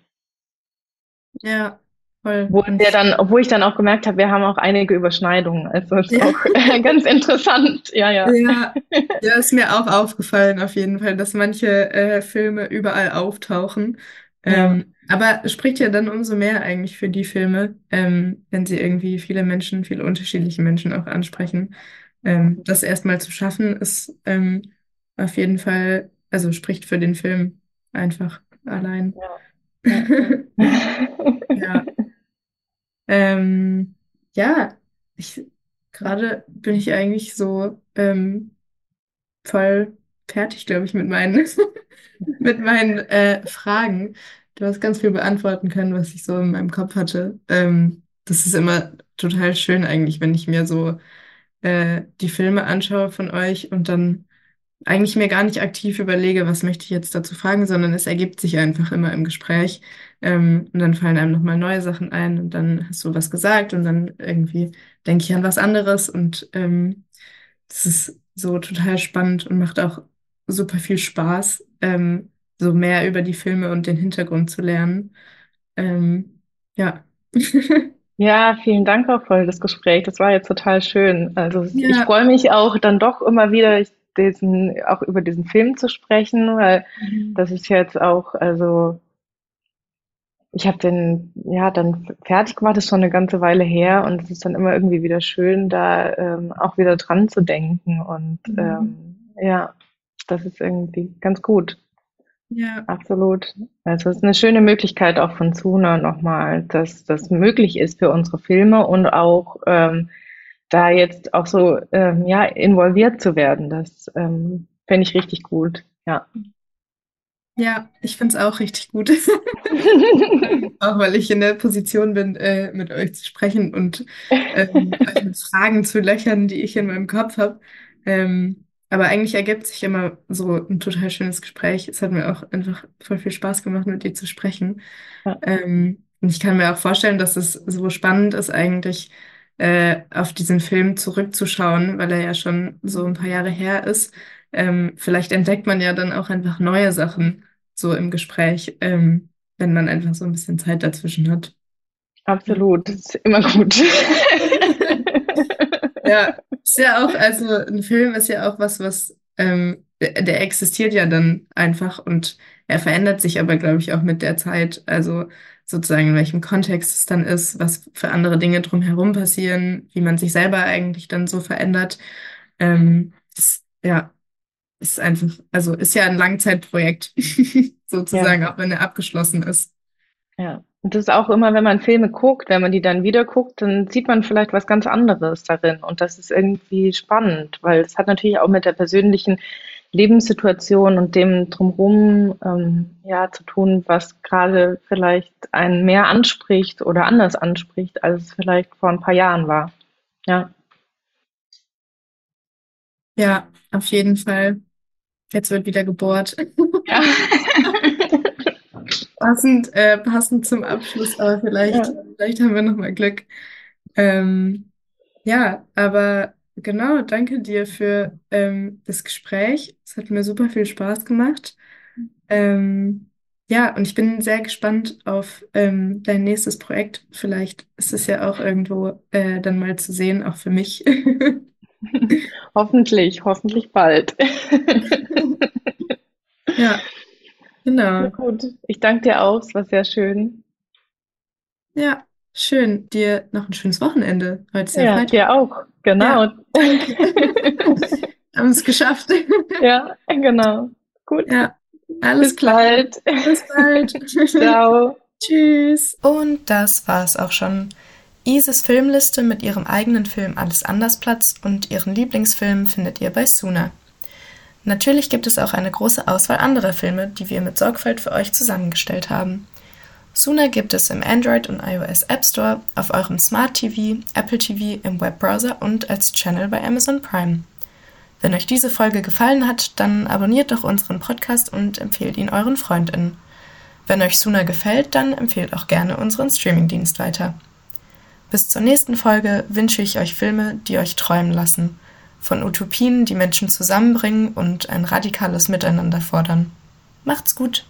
Ja, voll. Wo wir dann, obwohl ich dann auch gemerkt habe, wir haben auch einige Überschneidungen. Also ist ja. auch ganz interessant. Ja, ja. Ja, ja, ist mir auch aufgefallen auf jeden Fall, dass manche äh, Filme überall auftauchen. Ähm, aber spricht ja dann umso mehr eigentlich für die Filme, ähm, wenn sie irgendwie viele Menschen, viele unterschiedliche Menschen auch ansprechen. Ähm, das erstmal zu schaffen, ist ähm, auf jeden Fall, also spricht für den Film einfach allein. Ja. Ja. Ähm, ja, ich gerade bin ich eigentlich so ähm, voll fertig, glaube ich, mit meinen, mit meinen äh, Fragen. Du hast ganz viel beantworten können, was ich so in meinem Kopf hatte. Ähm, das ist immer total schön eigentlich, wenn ich mir so äh, die Filme anschaue von euch und dann eigentlich mir gar nicht aktiv überlege, was möchte ich jetzt dazu fragen, sondern es ergibt sich einfach immer im Gespräch. Ähm, und dann fallen einem nochmal neue Sachen ein und dann hast du was gesagt und dann irgendwie denke ich an was anderes und ähm, das ist so total spannend und macht auch super viel Spaß, ähm, so mehr über die Filme und den Hintergrund zu lernen. Ähm, ja. Ja, vielen Dank auch für das Gespräch. Das war jetzt total schön. Also ja. ich freue mich auch dann doch immer wieder. Ich diesen, auch über diesen Film zu sprechen, weil mhm. das ist jetzt auch, also ich habe den ja dann fertig gemacht, das ist schon eine ganze Weile her und es ist dann immer irgendwie wieder schön, da ähm, auch wieder dran zu denken und mhm. ähm, ja, das ist irgendwie ganz gut. Ja. Absolut. Also es ist eine schöne Möglichkeit auch von Zuna nochmal, dass das möglich ist für unsere Filme und auch ähm, da jetzt auch so ähm, ja, involviert zu werden, das ähm, finde ich richtig gut. Ja. Ja, ich finde es auch richtig gut. auch weil ich in der Position bin, äh, mit euch zu sprechen und ähm, Fragen zu löchern, die ich in meinem Kopf habe. Ähm, aber eigentlich ergibt sich immer so ein total schönes Gespräch. Es hat mir auch einfach voll viel Spaß gemacht, mit dir zu sprechen. Ja. Ähm, und ich kann mir auch vorstellen, dass es so spannend ist, eigentlich äh, auf diesen Film zurückzuschauen, weil er ja schon so ein paar Jahre her ist. Ähm, vielleicht entdeckt man ja dann auch einfach neue Sachen so im Gespräch, ähm, wenn man einfach so ein bisschen Zeit dazwischen hat. Absolut, das ist immer gut. Ja, ist ja auch, also ein Film ist ja auch was, was, ähm, der, der existiert ja dann einfach und er verändert sich aber, glaube ich, auch mit der Zeit. Also sozusagen in welchem Kontext es dann ist, was für andere Dinge drumherum passieren, wie man sich selber eigentlich dann so verändert. Ähm, das, ja, ist einfach, also ist ja ein Langzeitprojekt, sozusagen, Ja, auch wenn er abgeschlossen ist. ja. Und das ist auch immer, wenn man Filme guckt, wenn man die dann wieder guckt, dann sieht man vielleicht was ganz anderes darin. Und das ist irgendwie spannend, weil es hat natürlich auch mit der persönlichen Lebenssituation und dem drumherum ähm, ja, zu tun, was gerade vielleicht einen mehr anspricht oder anders anspricht, als es vielleicht vor ein paar Jahren war. Ja, Ja, auf jeden Fall. Jetzt wird wieder gebohrt. ja, Passend, äh, passend zum Abschluss, aber vielleicht, ja, vielleicht haben wir noch mal Glück. Ähm, ja, aber genau, danke dir für ähm, das Gespräch. Es hat mir super viel Spaß gemacht. Ähm, ja, und ich bin sehr gespannt auf ähm, dein nächstes Projekt. Vielleicht ist es ja auch irgendwo äh, dann mal zu sehen, auch für mich. hoffentlich, hoffentlich bald. Ja, Na genau. gut, ich danke dir auch, es war sehr schön. Ja, schön. Dir noch ein schönes Wochenende. Heute ist ja Ja, Freitag. dir auch, Ja, genau. danke. Haben es geschafft. Ja, genau. Gut, Ja, alles bis klar. bald. Bis bald. Ciao. Tschüss. Und das war's auch schon. Ises Filmliste mit ihrem eigenen Film Alles anders Platz und ihren Lieblingsfilmen findet ihr bei Suna. Natürlich gibt es auch eine große Auswahl anderer Filme, die wir mit Sorgfalt für euch zusammengestellt haben. Suna gibt es im Android und iOS App Store, auf eurem Smart TV, Apple TV, im Webbrowser und als Channel bei Amazon Prime. Wenn euch diese Folge gefallen hat, dann abonniert doch unseren Podcast und empfehlt ihn euren FreundInnen. Wenn euch Suna gefällt, dann empfehlt auch gerne unseren Streamingdienst weiter. Bis zur nächsten Folge wünsche ich euch Filme, die euch träumen lassen. Von Utopien, die Menschen zusammenbringen und ein radikales Miteinander fordern. Macht's gut!